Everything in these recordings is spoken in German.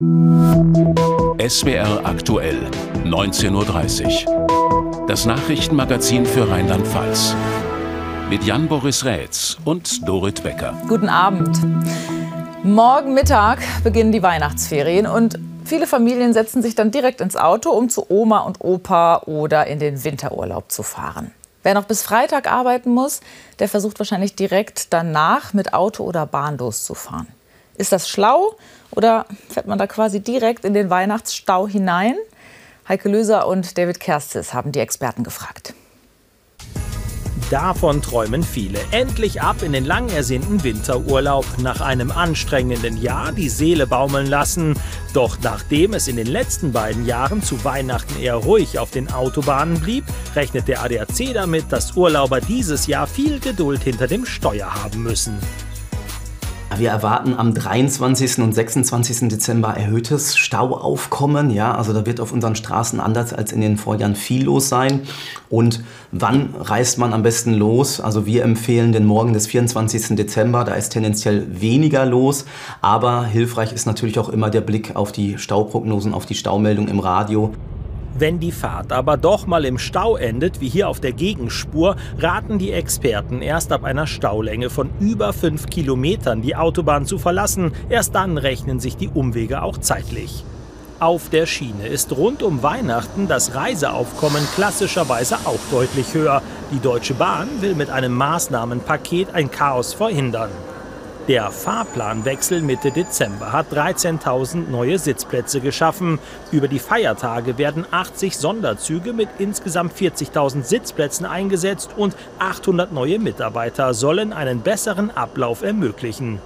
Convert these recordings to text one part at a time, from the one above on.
SWR aktuell, 19.30 Uhr. Das Nachrichtenmagazin für Rheinland-Pfalz. Mit Jan-Boris Rätz und Dorit Becker. Guten Abend. Morgen Mittag beginnen die Weihnachtsferien und viele Familien setzen sich dann direkt ins Auto, um zu Oma und Opa oder in den Winterurlaub zu fahren. Wer noch bis Freitag arbeiten muss, der versucht wahrscheinlich direkt danach mit Auto oder Bahn loszufahren. Ist das schlau oder fährt man da quasi direkt in den Weihnachtsstau hinein? Heike Löser und David Kerstis haben die Experten gefragt. Davon träumen viele. Endlich ab in den lang ersehnten Winterurlaub. Nach einem anstrengenden Jahr die Seele baumeln lassen. Doch nachdem es in den letzten beiden Jahren zu Weihnachten eher ruhig auf den Autobahnen blieb, rechnet der ADAC damit, dass Urlauber dieses Jahr viel Geduld hinter dem Steuer haben müssen. Wir erwarten am 23. und 26. Dezember erhöhtes Stauaufkommen. Ja, also da wird auf unseren Straßen anders als in den Vorjahren viel los sein. Und wann reist man am besten los? Also wir empfehlen den Morgen des 24. Dezember. Da ist tendenziell weniger los. Aber hilfreich ist natürlich auch immer der Blick auf die Stauprognosen, auf die Staumeldung im Radio. Wenn die Fahrt aber doch mal im Stau endet, wie hier auf der Gegenspur, raten die Experten erst ab einer Staulänge von über fünf Kilometern die Autobahn zu verlassen. Erst dann rechnen sich die Umwege auch zeitlich. Auf der Schiene ist rund um Weihnachten das Reiseaufkommen klassischerweise auch deutlich höher. Die Deutsche Bahn will mit einem Maßnahmenpaket ein Chaos verhindern. Der Fahrplanwechsel Mitte Dezember hat 13.000 neue Sitzplätze geschaffen. Über die Feiertage werden 80 Sonderzüge mit insgesamt 40.000 Sitzplätzen eingesetzt und 800 neue Mitarbeiter sollen einen besseren Ablauf ermöglichen.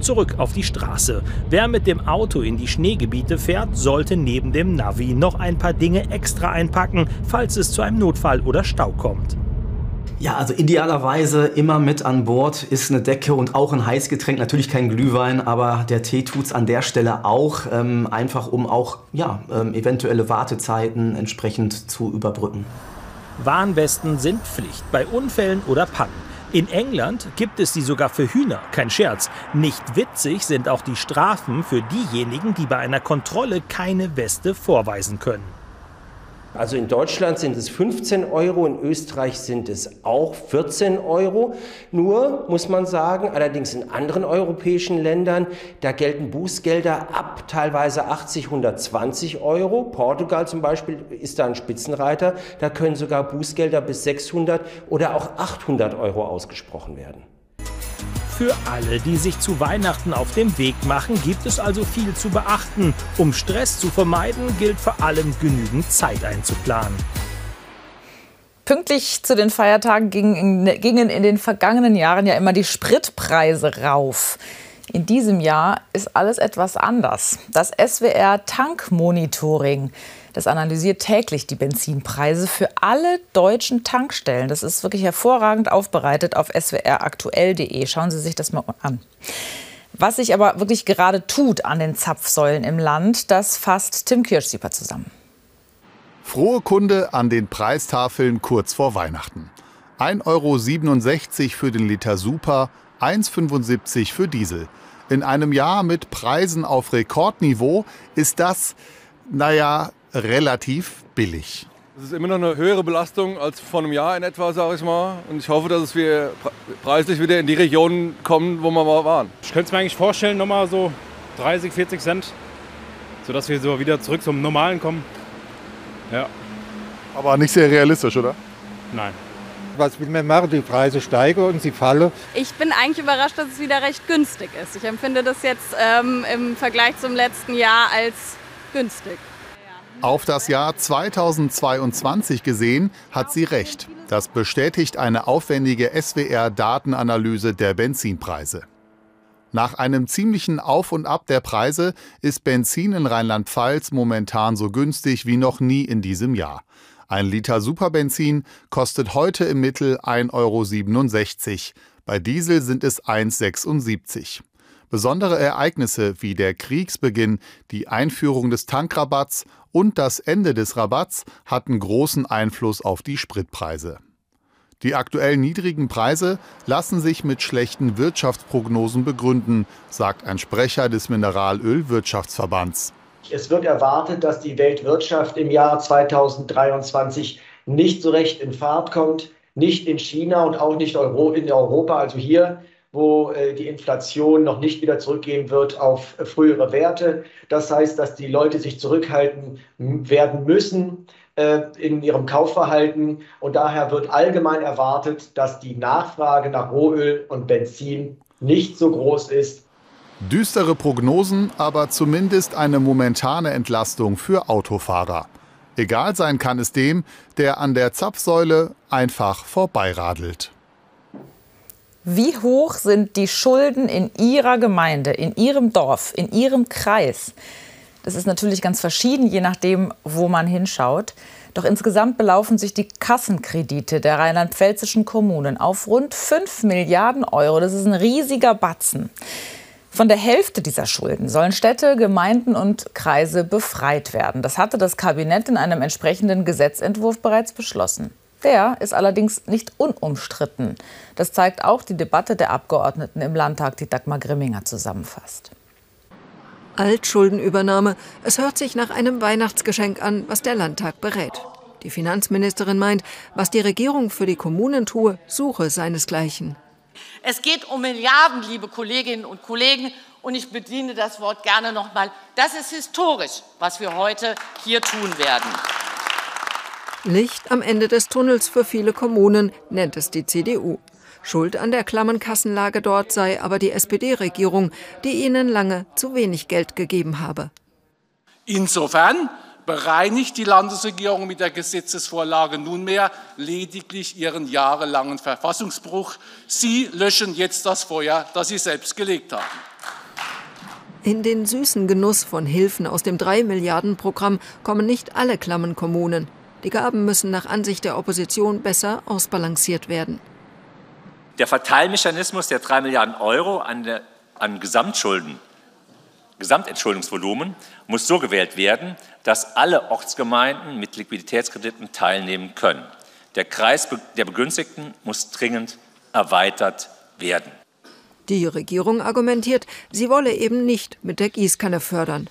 Zurück auf die Straße. Wer mit dem Auto in die Schneegebiete fährt, sollte neben dem Navi noch ein paar Dinge extra einpacken, falls es zu einem Notfall oder Stau kommt. Ja, also idealerweise immer mit an Bord ist eine Decke und auch ein Heißgetränk. Natürlich kein Glühwein, aber der Tee tut's an der Stelle auch, ähm, einfach um auch ja, ähm, eventuelle Wartezeiten entsprechend zu überbrücken. Warnwesten sind Pflicht bei Unfällen oder Pannen. In England gibt es sie sogar für Hühner, kein Scherz. Nicht witzig sind auch die Strafen für diejenigen, die bei einer Kontrolle keine Weste vorweisen können. Also in Deutschland sind es 15 Euro, in Österreich sind es auch 14 Euro. Nur muss man sagen, allerdings in anderen europäischen Ländern, da gelten Bußgelder ab teilweise 80, 120 Euro. Portugal zum Beispiel ist da ein Spitzenreiter, da können sogar Bußgelder bis 600 oder auch 800 Euro ausgesprochen werden. Für alle, die sich zu Weihnachten auf den Weg machen, gibt es also viel zu beachten. Um Stress zu vermeiden, gilt vor allem genügend Zeit einzuplanen. Pünktlich zu den Feiertagen gingen in den vergangenen Jahren ja immer die Spritpreise rauf. In diesem Jahr ist alles etwas anders. Das SWR Tankmonitoring das analysiert täglich die Benzinpreise für alle deutschen Tankstellen. Das ist wirklich hervorragend aufbereitet auf swraktuell.de. Schauen Sie sich das mal an. Was sich aber wirklich gerade tut an den Zapfsäulen im Land, das fasst Tim Kirschsieper zusammen. Frohe Kunde an den Preistafeln kurz vor Weihnachten. 1,67 Euro für den Liter Super, 1,75 für Diesel. In einem Jahr mit Preisen auf Rekordniveau ist das, naja, relativ billig. Es ist immer noch eine höhere Belastung als vor einem Jahr in etwa, sage ich mal. Und ich hoffe, dass wir preislich wieder in die Region kommen, wo wir mal waren. Ich könnte es mir eigentlich vorstellen, nochmal so 30, 40 Cent, sodass wir so wieder zurück zum Normalen kommen. Ja. Aber nicht sehr realistisch, oder? Nein. Was will man machen? Die Preise steigen und sie fallen. Ich bin eigentlich überrascht, dass es wieder recht günstig ist. Ich empfinde das jetzt ähm, im Vergleich zum letzten Jahr als günstig. Auf das Jahr 2022 gesehen hat sie recht. Das bestätigt eine aufwendige SWR-Datenanalyse der Benzinpreise. Nach einem ziemlichen Auf und Ab der Preise ist Benzin in Rheinland-Pfalz momentan so günstig wie noch nie in diesem Jahr. Ein Liter Superbenzin kostet heute im Mittel 1,67 Euro. Bei Diesel sind es 1,76 Euro. Besondere Ereignisse wie der Kriegsbeginn, die Einführung des Tankrabatts und das Ende des Rabatts hatten großen Einfluss auf die Spritpreise. Die aktuell niedrigen Preise lassen sich mit schlechten Wirtschaftsprognosen begründen, sagt ein Sprecher des Mineralölwirtschaftsverbands. Es wird erwartet, dass die Weltwirtschaft im Jahr 2023 nicht so recht in Fahrt kommt, nicht in China und auch nicht in Europa, also hier, wo äh, die Inflation noch nicht wieder zurückgehen wird auf frühere Werte. Das heißt, dass die Leute sich zurückhalten werden müssen äh, in ihrem Kaufverhalten. Und daher wird allgemein erwartet, dass die Nachfrage nach Rohöl und Benzin nicht so groß ist. Düstere Prognosen, aber zumindest eine momentane Entlastung für Autofahrer. Egal sein kann es dem, der an der Zapfsäule einfach vorbeiradelt. Wie hoch sind die Schulden in Ihrer Gemeinde, in Ihrem Dorf, in Ihrem Kreis? Das ist natürlich ganz verschieden, je nachdem, wo man hinschaut. Doch insgesamt belaufen sich die Kassenkredite der rheinland-pfälzischen Kommunen auf rund 5 Milliarden Euro. Das ist ein riesiger Batzen. Von der Hälfte dieser Schulden sollen Städte, Gemeinden und Kreise befreit werden. Das hatte das Kabinett in einem entsprechenden Gesetzentwurf bereits beschlossen. Der ist allerdings nicht unumstritten. Das zeigt auch die Debatte der Abgeordneten im Landtag, die Dagmar Grimminger zusammenfasst. Altschuldenübernahme. Es hört sich nach einem Weihnachtsgeschenk an, was der Landtag berät. Die Finanzministerin meint, was die Regierung für die Kommunen tue, suche seinesgleichen. Es geht um Milliarden, liebe Kolleginnen und Kollegen. Und ich bediene das Wort gerne noch mal. Das ist historisch, was wir heute hier tun werden. Licht am Ende des Tunnels für viele Kommunen, nennt es die CDU. Schuld an der klammen Kassenlage dort sei aber die SPD-Regierung, die ihnen lange zu wenig Geld gegeben habe. Insofern bereinigt die Landesregierung mit der Gesetzesvorlage nunmehr lediglich ihren jahrelangen Verfassungsbruch. Sie löschen jetzt das Feuer, das Sie selbst gelegt haben. In den süßen Genuss von Hilfen aus dem 3-Milliarden-Programm kommen nicht alle klammen Kommunen. Die Gaben müssen nach Ansicht der Opposition besser ausbalanciert werden. Der Verteilmechanismus der 3 Milliarden Euro an, der, an Gesamtschulden, Gesamtentschuldungsvolumen muss so gewählt werden, dass alle Ortsgemeinden mit Liquiditätskrediten teilnehmen können. Der Kreis der Begünstigten muss dringend erweitert werden. Die Regierung argumentiert, sie wolle eben nicht mit der Gießkanne fördern.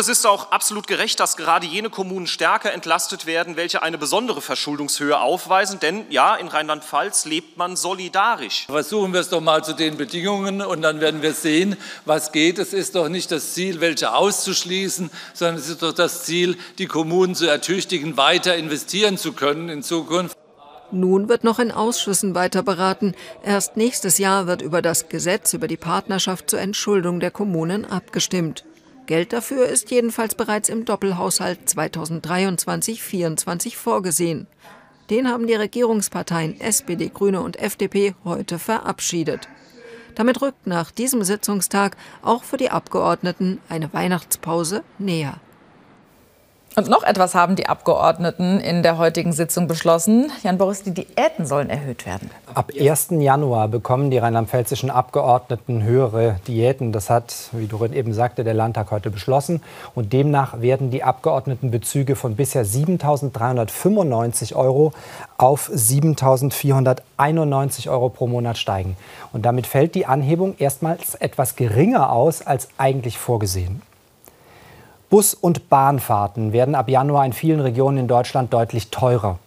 Es ist auch absolut gerecht, dass gerade jene Kommunen stärker entlastet werden, welche eine besondere Verschuldungshöhe aufweisen. Denn ja, in Rheinland-Pfalz lebt man solidarisch. Versuchen wir es doch mal zu den Bedingungen und dann werden wir sehen, was geht. Es ist doch nicht das Ziel, welche auszuschließen, sondern es ist doch das Ziel, die Kommunen zu ertüchtigen, weiter investieren zu können in Zukunft. Nun wird noch in Ausschüssen weiter beraten. Erst nächstes Jahr wird über das Gesetz über die Partnerschaft zur Entschuldung der Kommunen abgestimmt. Geld dafür ist jedenfalls bereits im Doppelhaushalt 2023-24 vorgesehen. Den haben die Regierungsparteien SPD, Grüne und FDP heute verabschiedet. Damit rückt nach diesem Sitzungstag auch für die Abgeordneten eine Weihnachtspause näher. Und noch etwas haben die Abgeordneten in der heutigen Sitzung beschlossen. Jan Boris, die Diäten sollen erhöht werden. Ab 1. Januar bekommen die rheinland-pfälzischen Abgeordneten höhere Diäten. Das hat, wie Dorit eben sagte, der Landtag heute beschlossen. Und demnach werden die Abgeordnetenbezüge von bisher 7.395 Euro auf 7.491 Euro pro Monat steigen. Und damit fällt die Anhebung erstmals etwas geringer aus als eigentlich vorgesehen. Bus- und Bahnfahrten werden ab Januar in vielen Regionen in Deutschland deutlich teurer.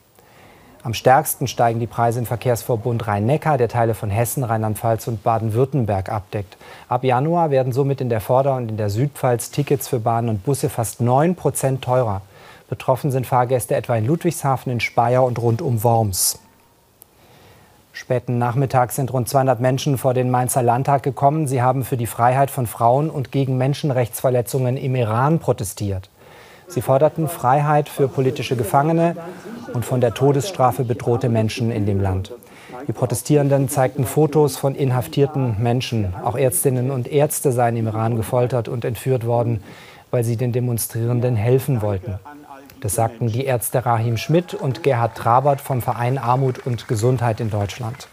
Am stärksten steigen die Preise im Verkehrsverbund Rhein-Neckar, der Teile von Hessen, Rheinland-Pfalz und Baden-Württemberg abdeckt. Ab Januar werden somit in der Vorder- und in der Südpfalz Tickets für Bahnen und Busse fast 9 Prozent teurer. Betroffen sind Fahrgäste etwa in Ludwigshafen, in Speyer und rund um Worms. Späten Nachmittag sind rund 200 Menschen vor den Mainzer Landtag gekommen. Sie haben für die Freiheit von Frauen und gegen Menschenrechtsverletzungen im Iran protestiert. Sie forderten Freiheit für politische Gefangene und von der Todesstrafe bedrohte Menschen in dem Land. Die Protestierenden zeigten Fotos von inhaftierten Menschen. Auch Ärztinnen und Ärzte seien im Iran gefoltert und entführt worden, weil sie den Demonstrierenden helfen wollten. Das sagten die Ärzte Rahim Schmidt und Gerhard Trabert vom Verein Armut und Gesundheit in Deutschland.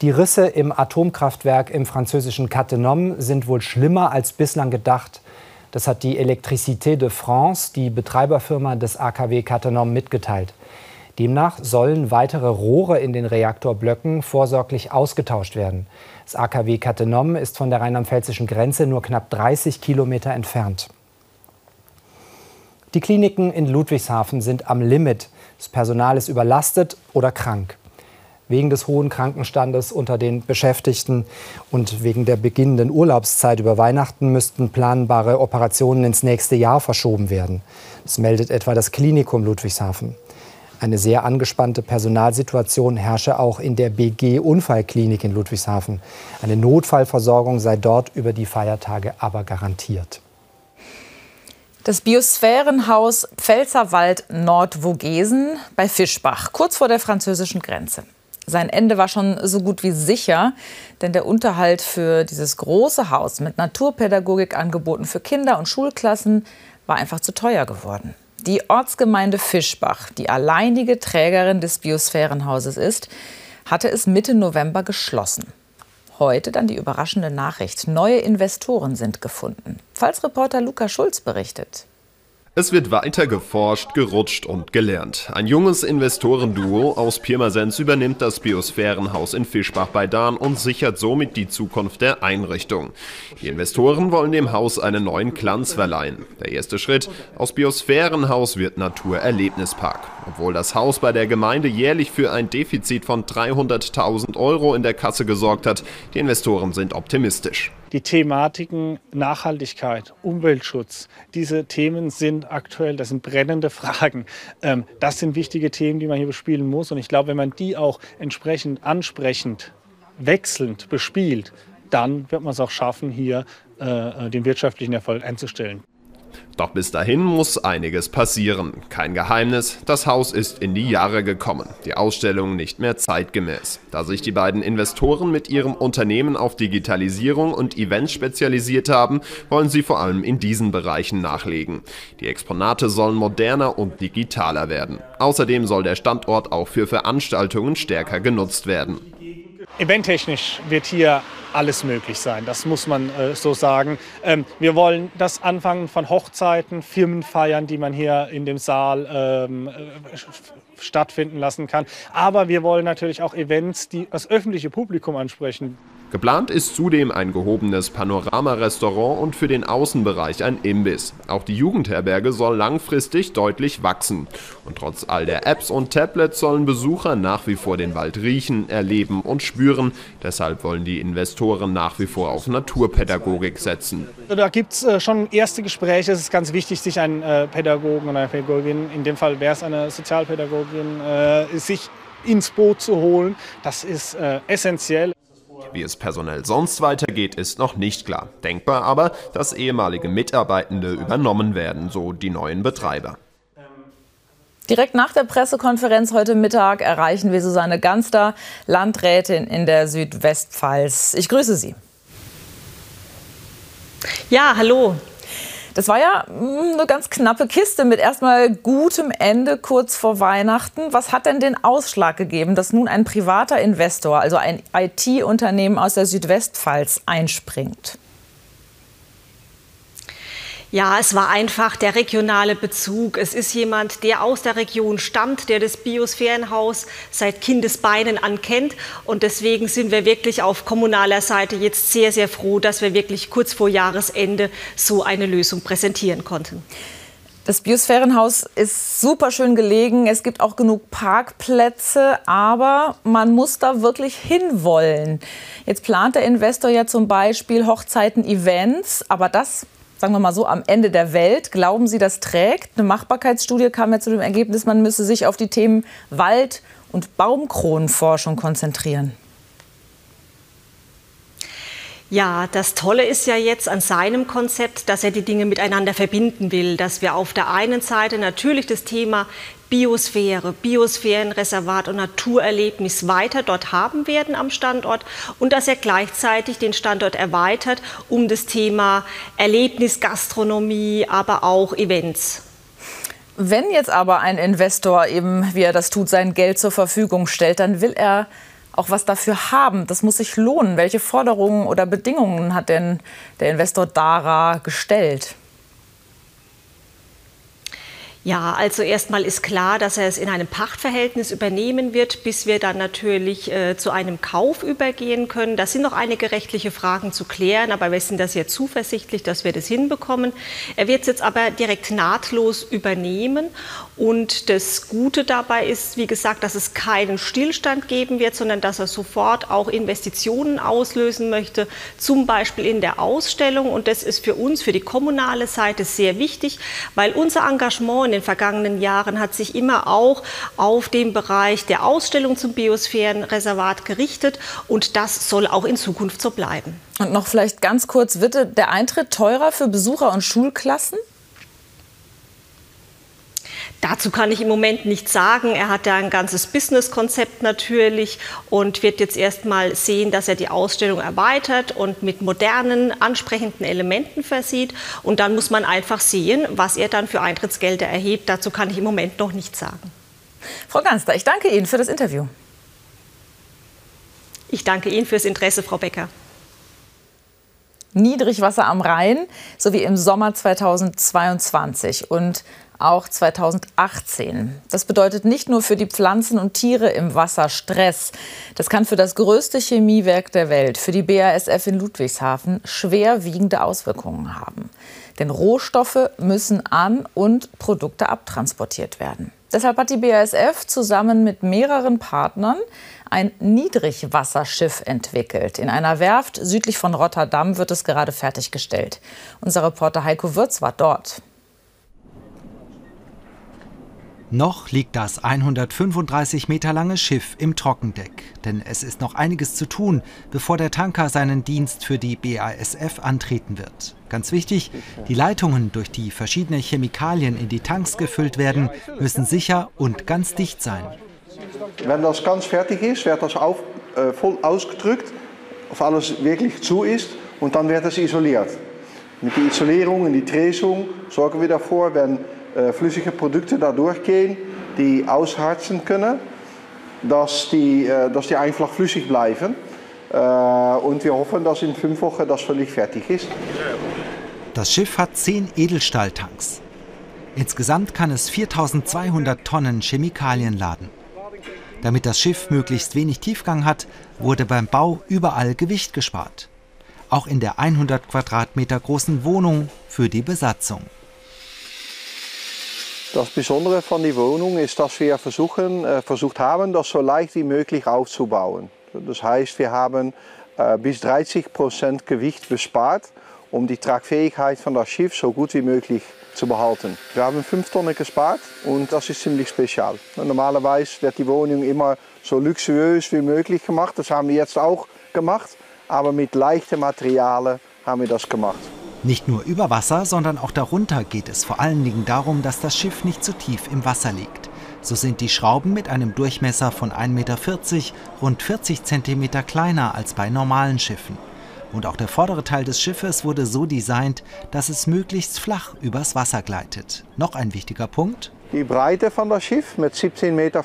Die Risse im Atomkraftwerk im französischen Cattenom sind wohl schlimmer als bislang gedacht. Das hat die Électricité de France, die Betreiberfirma des AKW Cattenom, mitgeteilt. Demnach sollen weitere Rohre in den Reaktorblöcken vorsorglich ausgetauscht werden. Das AKW Cattenom ist von der rheinland-pfälzischen Grenze nur knapp 30 Kilometer entfernt. Die Kliniken in Ludwigshafen sind am Limit. Das Personal ist überlastet oder krank. Wegen des hohen Krankenstandes unter den Beschäftigten und wegen der beginnenden Urlaubszeit über Weihnachten müssten planbare Operationen ins nächste Jahr verschoben werden. Das meldet etwa das Klinikum Ludwigshafen. Eine sehr angespannte Personalsituation herrsche auch in der BG Unfallklinik in Ludwigshafen. Eine Notfallversorgung sei dort über die Feiertage aber garantiert. Das Biosphärenhaus Pfälzerwald Nordvogesen bei Fischbach, kurz vor der französischen Grenze. Sein Ende war schon so gut wie sicher, denn der Unterhalt für dieses große Haus mit Naturpädagogikangeboten für Kinder und Schulklassen war einfach zu teuer geworden. Die Ortsgemeinde Fischbach, die alleinige Trägerin des Biosphärenhauses ist, hatte es Mitte November geschlossen. Heute dann die überraschende Nachricht. Neue Investoren sind gefunden. Falls-Reporter Luca Schulz berichtet. Es wird weiter geforscht, gerutscht und gelernt. Ein junges Investorenduo aus Pirmasens übernimmt das Biosphärenhaus in Fischbach bei Dahn und sichert somit die Zukunft der Einrichtung. Die Investoren wollen dem Haus einen neuen Glanz verleihen. Der erste Schritt, aus Biosphärenhaus wird Naturerlebnispark. Obwohl das Haus bei der Gemeinde jährlich für ein Defizit von 300.000 Euro in der Kasse gesorgt hat, die Investoren sind optimistisch die Thematiken Nachhaltigkeit, Umweltschutz, diese Themen sind aktuell, das sind brennende Fragen. Ähm, das sind wichtige Themen, die man hier bespielen muss. Und ich glaube, wenn man die auch entsprechend ansprechend, wechselnd bespielt, dann wird man es auch schaffen, hier äh, den wirtschaftlichen Erfolg einzustellen. Doch bis dahin muss einiges passieren. Kein Geheimnis, das Haus ist in die Jahre gekommen, die Ausstellung nicht mehr zeitgemäß. Da sich die beiden Investoren mit ihrem Unternehmen auf Digitalisierung und Events spezialisiert haben, wollen sie vor allem in diesen Bereichen nachlegen. Die Exponate sollen moderner und digitaler werden. Außerdem soll der Standort auch für Veranstaltungen stärker genutzt werden. Eventtechnisch wird hier alles möglich sein, das muss man äh, so sagen. Ähm, wir wollen das Anfangen von Hochzeiten, Firmenfeiern, die man hier in dem Saal ähm, äh, stattfinden lassen kann. Aber wir wollen natürlich auch Events, die das öffentliche Publikum ansprechen. Geplant ist zudem ein gehobenes Panorama-Restaurant und für den Außenbereich ein Imbiss. Auch die Jugendherberge soll langfristig deutlich wachsen. Und trotz all der Apps und Tablets sollen Besucher nach wie vor den Wald riechen, erleben und spüren. Deshalb wollen die Investoren nach wie vor auf Naturpädagogik setzen. Da gibt es äh, schon erste Gespräche. Es ist ganz wichtig, sich einen äh, Pädagogen oder eine Pädagogin, in dem Fall wäre es eine Sozialpädagogin, äh, sich ins Boot zu holen. Das ist essentiell. Wie es personell sonst weitergeht, ist noch nicht klar. Denkbar aber, dass ehemalige Mitarbeitende übernommen werden, so die neuen Betreiber. Direkt nach der Pressekonferenz heute Mittag erreichen wir Susanne Ganster, Landrätin in der Südwestpfalz. Ich grüße Sie. Ja, hallo. Das war ja hm, eine ganz knappe Kiste mit erstmal gutem Ende kurz vor Weihnachten. Was hat denn den Ausschlag gegeben, dass nun ein privater Investor, also ein IT-Unternehmen aus der Südwestpfalz, einspringt? Ja, es war einfach der regionale Bezug. Es ist jemand, der aus der Region stammt, der das Biosphärenhaus seit Kindesbeinen ankennt. Und deswegen sind wir wirklich auf kommunaler Seite jetzt sehr, sehr froh, dass wir wirklich kurz vor Jahresende so eine Lösung präsentieren konnten. Das Biosphärenhaus ist super schön gelegen. Es gibt auch genug Parkplätze, aber man muss da wirklich hinwollen. Jetzt plant der Investor ja zum Beispiel Hochzeiten, Events, aber das sagen wir mal so, am Ende der Welt. Glauben Sie, das trägt? Eine Machbarkeitsstudie kam ja zu dem Ergebnis, man müsse sich auf die Themen Wald- und Baumkronenforschung konzentrieren. Ja, das Tolle ist ja jetzt an seinem Konzept, dass er die Dinge miteinander verbinden will, dass wir auf der einen Seite natürlich das Thema Biosphäre, Biosphärenreservat und Naturerlebnis weiter dort haben werden am Standort und dass er gleichzeitig den Standort erweitert um das Thema Erlebnisgastronomie, aber auch Events. Wenn jetzt aber ein Investor eben, wie er das tut, sein Geld zur Verfügung stellt, dann will er auch was dafür haben. Das muss sich lohnen. Welche Forderungen oder Bedingungen hat denn der Investor Dara gestellt? Ja, also erstmal ist klar, dass er es in einem Pachtverhältnis übernehmen wird, bis wir dann natürlich äh, zu einem Kauf übergehen können. Da sind noch einige rechtliche Fragen zu klären, aber wir sind da sehr zuversichtlich, dass wir das hinbekommen. Er wird es jetzt aber direkt nahtlos übernehmen und das Gute dabei ist, wie gesagt, dass es keinen Stillstand geben wird, sondern dass er sofort auch Investitionen auslösen möchte, zum Beispiel in der Ausstellung. Und das ist für uns, für die kommunale Seite sehr wichtig, weil unser Engagement in den vergangenen Jahren hat sich immer auch auf den Bereich der Ausstellung zum Biosphärenreservat gerichtet. Und das soll auch in Zukunft so bleiben. Und noch vielleicht ganz kurz, wird der Eintritt teurer für Besucher und Schulklassen? Dazu kann ich im Moment nichts sagen. Er hat ja ein ganzes Business-Konzept natürlich und wird jetzt erst mal sehen, dass er die Ausstellung erweitert und mit modernen, ansprechenden Elementen versieht. Und dann muss man einfach sehen, was er dann für Eintrittsgelder erhebt. Dazu kann ich im Moment noch nichts sagen. Frau Ganster, ich danke Ihnen für das Interview. Ich danke Ihnen fürs Interesse, Frau Becker. Niedrigwasser am Rhein, sowie im Sommer 2022. Und auch 2018. Das bedeutet nicht nur für die Pflanzen und Tiere im Wasser Stress. Das kann für das größte Chemiewerk der Welt, für die BASF in Ludwigshafen, schwerwiegende Auswirkungen haben. Denn Rohstoffe müssen an und Produkte abtransportiert werden. Deshalb hat die BASF zusammen mit mehreren Partnern ein Niedrigwasserschiff entwickelt. In einer Werft südlich von Rotterdam wird es gerade fertiggestellt. Unser Reporter Heiko Würz war dort. Noch liegt das 135 Meter lange Schiff im Trockendeck, denn es ist noch einiges zu tun, bevor der Tanker seinen Dienst für die BASF antreten wird. Ganz wichtig, die Leitungen, durch die verschiedene Chemikalien in die Tanks gefüllt werden, müssen sicher und ganz dicht sein. Wenn das ganz fertig ist, wird das auf, äh, voll ausgedrückt, ob alles wirklich zu ist und dann wird es isoliert. Mit der Isolierung und die Tresung sorgen wir dafür, wenn flüssige Produkte da durchgehen, die ausharzen können, dass die, äh, dass die einfach flüssig bleiben. Und wir hoffen, dass in fünf Wochen das völlig fertig ist. Das Schiff hat zehn Edelstahltanks. Insgesamt kann es 4200 Tonnen Chemikalien laden. Damit das Schiff möglichst wenig Tiefgang hat, wurde beim Bau überall Gewicht gespart. Auch in der 100 Quadratmeter großen Wohnung für die Besatzung. Das Besondere von der Wohnung ist, dass wir versuchen, äh, versucht haben, das so leicht wie möglich aufzubauen. Das heißt, wir haben äh, bis 30 Prozent Gewicht bespart, um die Tragfähigkeit von das Schiff so gut wie möglich zu behalten. Wir haben 5 Tonnen gespart und das ist ziemlich spezial. Normalerweise wird die Wohnung immer so luxuös wie möglich gemacht. Das haben wir jetzt auch gemacht, aber mit leichten Materialien haben wir das gemacht. Nicht nur über Wasser, sondern auch darunter geht es vor allen Dingen darum, dass das Schiff nicht zu tief im Wasser liegt. So sind die Schrauben mit einem Durchmesser von 1,40 Meter rund 40 cm kleiner als bei normalen Schiffen. Und auch der vordere Teil des Schiffes wurde so designt, dass es möglichst flach übers Wasser gleitet. Noch ein wichtiger Punkt. Die Breite von das Schiff mit 17,50 Meter,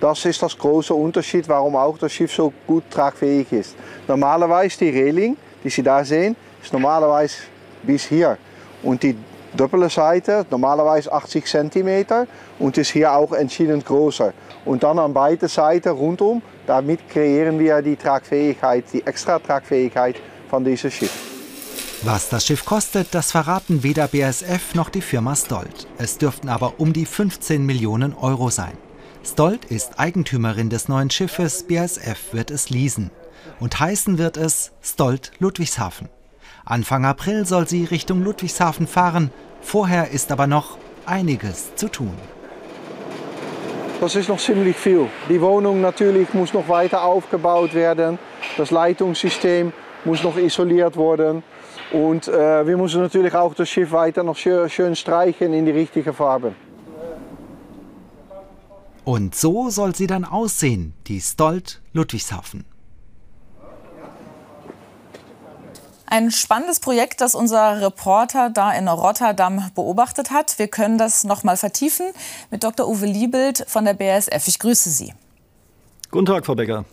das ist das große Unterschied, warum auch das Schiff so gut tragfähig ist. Normalerweise die Reling, die Sie da sehen, ist normalerweise bis hier. Und die doppelte Seite, normalerweise 80 cm und ist hier auch entschieden größer. Und dann an beiden Seiten rundum, damit kreieren wir die Tragfähigkeit, die extra Tragfähigkeit von diesem Schiff. Was das Schiff kostet, das verraten weder BASF noch die Firma Stolt. Es dürften aber um die 15 Millionen Euro sein. Stolt ist Eigentümerin des neuen Schiffes, BASF wird es leasen. Und heißen wird es Stolt Ludwigshafen. Anfang April soll sie Richtung Ludwigshafen fahren. Vorher ist aber noch einiges zu tun. Das ist noch ziemlich viel. Die Wohnung natürlich muss noch weiter aufgebaut werden. Das Leitungssystem muss noch isoliert werden. Und äh, wir müssen natürlich auch das Schiff weiter noch schön, schön streichen in die richtige Farbe. Und so soll sie dann aussehen, die Stolt Ludwigshafen. Ein spannendes Projekt, das unser Reporter da in Rotterdam beobachtet hat. Wir können das noch mal vertiefen mit Dr. Uwe Liebelt von der BASF. Ich grüße Sie. Guten Tag, Frau Becker.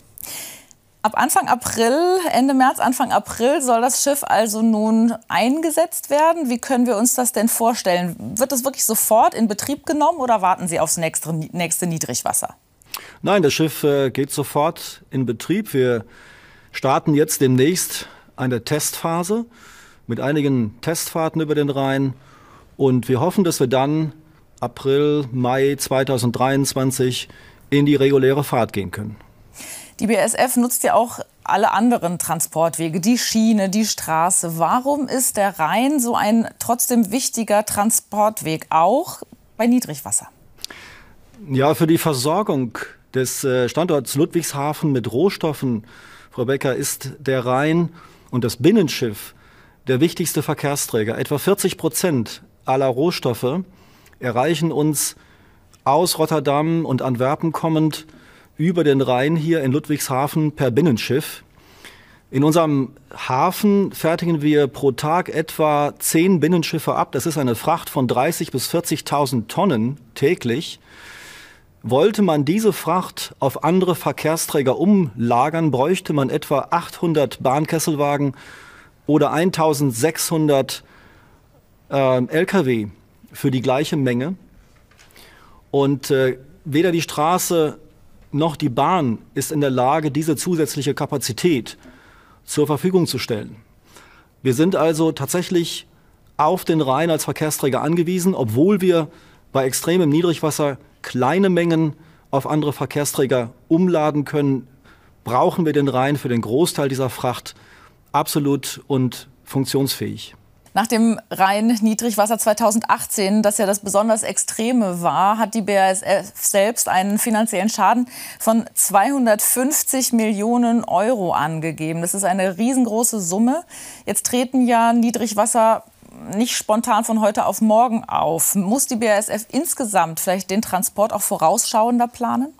Ab Anfang April, Ende März, Anfang April soll das Schiff also nun eingesetzt werden. Wie können wir uns das denn vorstellen? Wird das wirklich sofort in Betrieb genommen oder warten Sie aufs nächste, nächste Niedrigwasser? Nein, das Schiff äh, geht sofort in Betrieb. Wir starten jetzt demnächst eine Testphase mit einigen Testfahrten über den Rhein. Und wir hoffen, dass wir dann April, Mai 2023 in die reguläre Fahrt gehen können. Die BSF nutzt ja auch alle anderen Transportwege, die Schiene, die Straße. Warum ist der Rhein so ein trotzdem wichtiger Transportweg, auch bei Niedrigwasser? Ja, für die Versorgung des äh, Standorts Ludwigshafen mit Rohstoffen, Frau Becker, ist der Rhein und das Binnenschiff der wichtigste Verkehrsträger. Etwa 40 Prozent aller Rohstoffe erreichen uns aus Rotterdam und Antwerpen kommend über den Rhein hier in Ludwigshafen per Binnenschiff. In unserem Hafen fertigen wir pro Tag etwa zehn Binnenschiffe ab. Das ist eine Fracht von 30.000 bis 40.000 Tonnen täglich. Wollte man diese Fracht auf andere Verkehrsträger umlagern, bräuchte man etwa 800 Bahnkesselwagen oder 1600 äh, Lkw für die gleiche Menge. Und äh, weder die Straße noch die Bahn ist in der Lage, diese zusätzliche Kapazität zur Verfügung zu stellen. Wir sind also tatsächlich auf den Rhein als Verkehrsträger angewiesen, obwohl wir bei extremem Niedrigwasser kleine Mengen auf andere Verkehrsträger umladen können, brauchen wir den Rhein für den Großteil dieser Fracht absolut und funktionsfähig. Nach dem Rhein-Niedrigwasser 2018, das ja das besonders Extreme war, hat die BASF selbst einen finanziellen Schaden von 250 Millionen Euro angegeben. Das ist eine riesengroße Summe. Jetzt treten ja Niedrigwasser nicht spontan von heute auf morgen auf. Muss die BASF insgesamt vielleicht den Transport auch vorausschauender planen?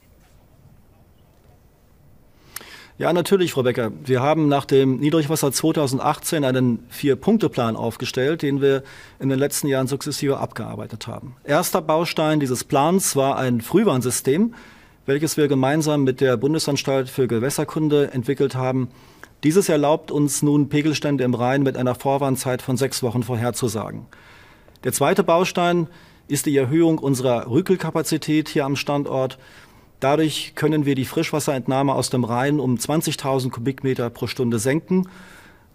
Ja, natürlich, Frau Becker. Wir haben nach dem Niedrigwasser 2018 einen Vier-Punkte-Plan aufgestellt, den wir in den letzten Jahren sukzessive abgearbeitet haben. Erster Baustein dieses Plans war ein Frühwarnsystem, welches wir gemeinsam mit der Bundesanstalt für Gewässerkunde entwickelt haben. Dieses erlaubt uns nun Pegelstände im Rhein mit einer Vorwarnzeit von sechs Wochen vorherzusagen. Der zweite Baustein ist die Erhöhung unserer Rückelkapazität hier am Standort. Dadurch können wir die Frischwasserentnahme aus dem Rhein um 20.000 Kubikmeter pro Stunde senken.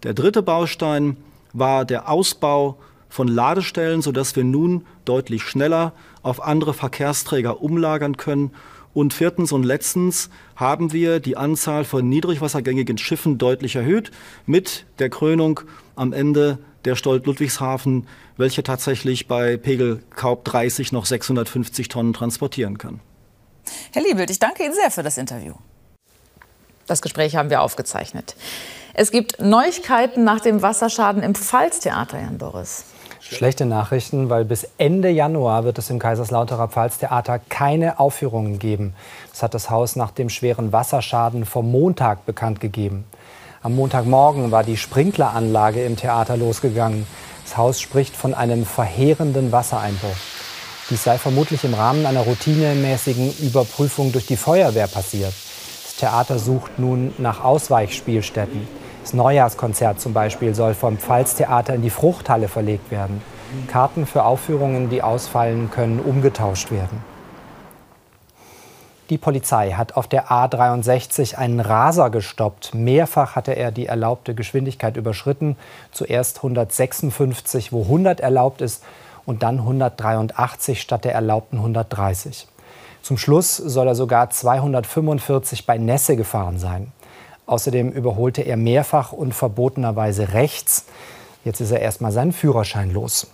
Der dritte Baustein war der Ausbau von Ladestellen, sodass wir nun deutlich schneller auf andere Verkehrsträger umlagern können. Und viertens und letztens haben wir die Anzahl von niedrigwassergängigen Schiffen deutlich erhöht mit der Krönung am Ende der Stolt Ludwigshafen, welche tatsächlich bei Pegel Kaub 30 noch 650 Tonnen transportieren kann. Herr Liebelt, ich danke Ihnen sehr für das Interview. Das Gespräch haben wir aufgezeichnet. Es gibt Neuigkeiten nach dem Wasserschaden im Pfalztheater, Jan Boris. Schlechte Nachrichten, weil bis Ende Januar wird es im Kaiserslauterer Pfalztheater keine Aufführungen geben. Das hat das Haus nach dem schweren Wasserschaden vom Montag bekannt gegeben. Am Montagmorgen war die Sprinkleranlage im Theater losgegangen. Das Haus spricht von einem verheerenden Wassereinbruch. Dies sei vermutlich im Rahmen einer routinemäßigen Überprüfung durch die Feuerwehr passiert. Das Theater sucht nun nach Ausweichspielstätten. Das Neujahrskonzert zum Beispiel soll vom Pfalztheater in die Fruchthalle verlegt werden. Karten für Aufführungen, die ausfallen, können umgetauscht werden. Die Polizei hat auf der A63 einen Raser gestoppt. Mehrfach hatte er die erlaubte Geschwindigkeit überschritten. Zuerst 156, wo 100 erlaubt ist, und dann 183 statt der erlaubten 130. Zum Schluss soll er sogar 245 bei Nässe gefahren sein. Außerdem überholte er mehrfach und verbotenerweise rechts. Jetzt ist er erstmal seinen Führerschein los.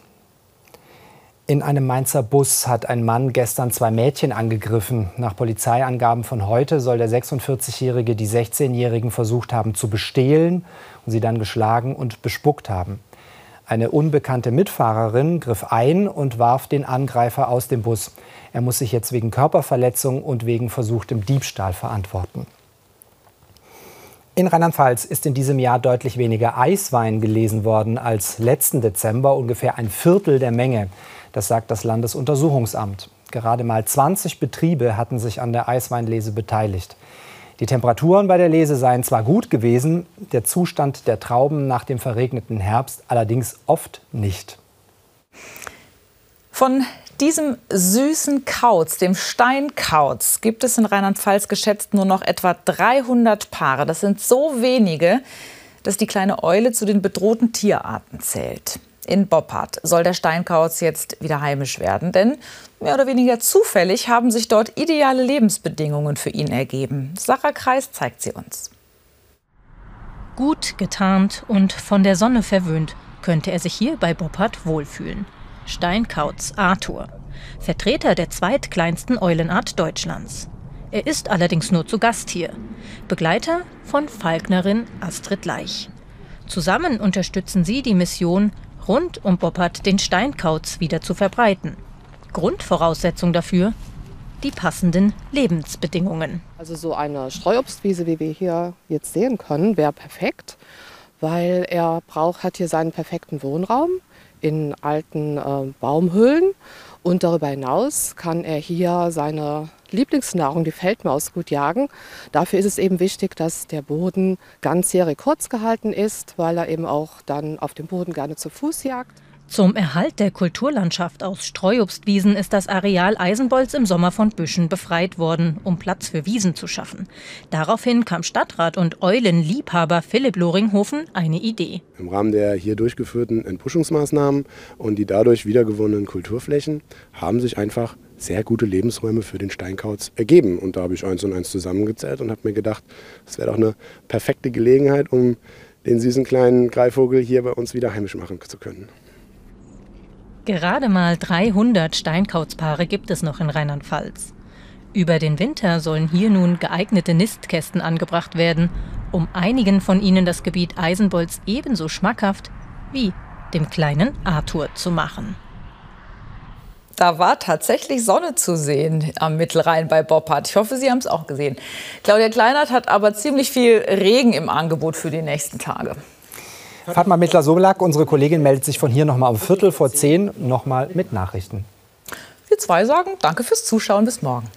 In einem Mainzer Bus hat ein Mann gestern zwei Mädchen angegriffen. Nach Polizeiangaben von heute soll der 46-Jährige die 16-Jährigen versucht haben zu bestehlen und sie dann geschlagen und bespuckt haben. Eine unbekannte Mitfahrerin griff ein und warf den Angreifer aus dem Bus. Er muss sich jetzt wegen Körperverletzung und wegen versuchtem Diebstahl verantworten. In Rheinland-Pfalz ist in diesem Jahr deutlich weniger Eiswein gelesen worden als letzten Dezember, ungefähr ein Viertel der Menge. Das sagt das Landesuntersuchungsamt. Gerade mal 20 Betriebe hatten sich an der Eisweinlese beteiligt. Die Temperaturen bei der Lese seien zwar gut gewesen, der Zustand der Trauben nach dem verregneten Herbst allerdings oft nicht. Von diesem süßen Kauz, dem Steinkauz, gibt es in Rheinland-Pfalz geschätzt nur noch etwa 300 Paare. Das sind so wenige, dass die kleine Eule zu den bedrohten Tierarten zählt. In Boppard soll der Steinkauz jetzt wieder heimisch werden, denn mehr oder weniger zufällig haben sich dort ideale Lebensbedingungen für ihn ergeben. Sarah Kreis zeigt sie uns. Gut getarnt und von der Sonne verwöhnt könnte er sich hier bei Boppard wohlfühlen. Steinkauz Arthur, Vertreter der zweitkleinsten Eulenart Deutschlands. Er ist allerdings nur zu Gast hier, Begleiter von Falknerin Astrid Leich. Zusammen unterstützen sie die Mission, rund um Boppard den Steinkauz wieder zu verbreiten. Grundvoraussetzung dafür die passenden Lebensbedingungen. Also so eine Streuobstwiese, wie wir hier jetzt sehen können, wäre perfekt, weil er braucht, hat hier seinen perfekten Wohnraum in alten äh, Baumhöhlen. Und darüber hinaus kann er hier seine Lieblingsnahrung, die Feldmaus, gut jagen. Dafür ist es eben wichtig, dass der Boden ganzjährig kurz gehalten ist, weil er eben auch dann auf dem Boden gerne zu Fuß jagt. Zum Erhalt der Kulturlandschaft aus Streuobstwiesen ist das Areal Eisenbolz im Sommer von Büschen befreit worden, um Platz für Wiesen zu schaffen. Daraufhin kam Stadtrat und Eulenliebhaber Philipp Loringhofen eine Idee. Im Rahmen der hier durchgeführten Entbuschungsmaßnahmen und die dadurch wiedergewonnenen Kulturflächen haben sich einfach sehr gute Lebensräume für den Steinkauz ergeben. Und da habe ich eins und eins zusammengezählt und habe mir gedacht, das wäre doch eine perfekte Gelegenheit, um den süßen kleinen Greifvogel hier bei uns wieder heimisch machen zu können. Gerade mal 300 Steinkauzpaare gibt es noch in Rheinland-Pfalz. Über den Winter sollen hier nun geeignete Nistkästen angebracht werden, um einigen von ihnen das Gebiet Eisenbolz ebenso schmackhaft wie dem kleinen Arthur zu machen. Da war tatsächlich Sonne zu sehen am Mittelrhein bei Boppard. Ich hoffe, Sie haben es auch gesehen. Claudia Kleinert hat aber ziemlich viel Regen im Angebot für die nächsten Tage. Fatma Mittler-Sobolak, unsere Kollegin, meldet sich von hier noch mal um Viertel vor zehn noch mal mit Nachrichten. Wir zwei sagen Danke fürs Zuschauen. Bis morgen.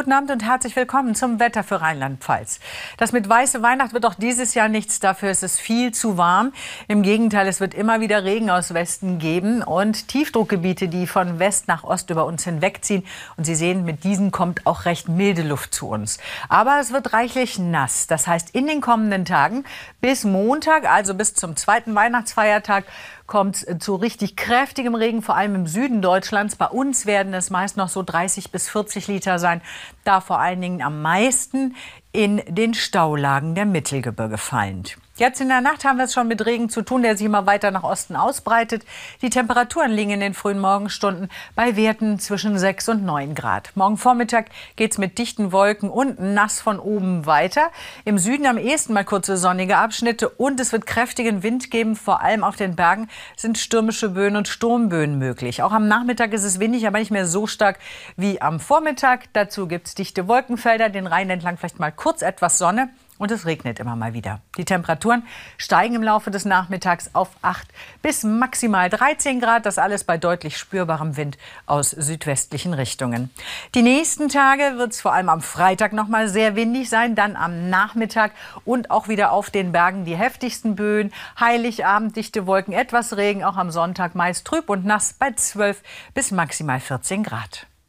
Guten Abend und herzlich willkommen zum Wetter für Rheinland-Pfalz. Das mit weiße Weihnacht wird auch dieses Jahr nichts. Dafür ist es viel zu warm. Im Gegenteil, es wird immer wieder Regen aus Westen geben und Tiefdruckgebiete, die von West nach Ost über uns hinwegziehen. Und Sie sehen, mit diesen kommt auch recht milde Luft zu uns. Aber es wird reichlich nass. Das heißt, in den kommenden Tagen bis Montag, also bis zum zweiten Weihnachtsfeiertag, kommt zu richtig kräftigem Regen, vor allem im Süden Deutschlands. Bei uns werden es meist noch so 30 bis 40 Liter sein. Da vor allen Dingen am meisten in den Staulagen der Mittelgebirge fallend. Jetzt in der Nacht haben wir es schon mit Regen zu tun, der sich immer weiter nach Osten ausbreitet. Die Temperaturen liegen in den frühen Morgenstunden bei Werten zwischen 6 und 9 Grad. Morgen Vormittag geht es mit dichten Wolken und nass von oben weiter. Im Süden am ehesten mal kurze sonnige Abschnitte und es wird kräftigen Wind geben. Vor allem auf den Bergen sind stürmische Böen und Sturmböen möglich. Auch am Nachmittag ist es windig, aber nicht mehr so stark wie am Vormittag. Dazu gibt es dichte Wolkenfelder, den Rhein entlang vielleicht mal kurz etwas Sonne und es regnet immer mal wieder. Die Temperaturen steigen im Laufe des Nachmittags auf 8 bis maximal 13 Grad. Das alles bei deutlich spürbarem Wind aus südwestlichen Richtungen. Die nächsten Tage wird es vor allem am Freitag noch mal sehr windig sein. Dann am Nachmittag und auch wieder auf den Bergen die heftigsten Böen. Heiligabend dichte Wolken, etwas Regen. Auch am Sonntag meist trüb und nass bei 12 bis maximal 14 Grad.